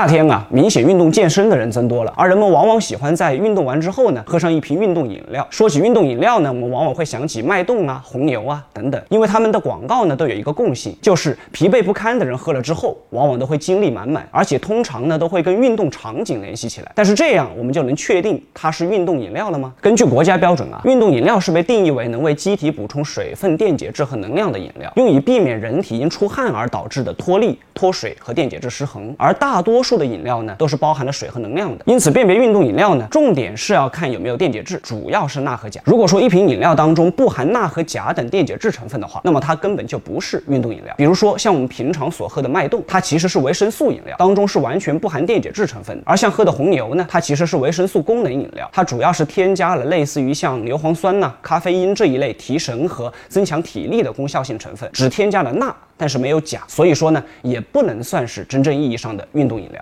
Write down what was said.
夏天啊，明显运动健身的人增多了，而人们往往喜欢在运动完之后呢，喝上一瓶运动饮料。说起运动饮料呢，我们往往会想起脉动啊、红牛啊等等，因为他们的广告呢都有一个共性，就是疲惫不堪的人喝了之后，往往都会精力满满，而且通常呢都会跟运动场景联系起来。但是这样我们就能确定它是运动饮料了吗？根据国家标准啊，运动饮料是被定义为能为机体补充水分、电解质和能量的饮料，用以避免人体因出汗而导致的脱力、脱水和电解质失衡。而大多数数的饮料呢，都是包含了水和能量的。因此，辨别运动饮料呢，重点是要看有没有电解质，主要是钠和钾。如果说一瓶饮料当中不含钠和钾等电解质成分的话，那么它根本就不是运动饮料。比如说像我们平常所喝的脉动，它其实是维生素饮料，当中是完全不含电解质成分。而像喝的红牛呢，它其实是维生素功能饮料，它主要是添加了类似于像牛磺酸呐、咖啡因这一类提神和增强体力的功效性成分，只添加了钠。但是没有钾，所以说呢，也不能算是真正意义上的运动饮料。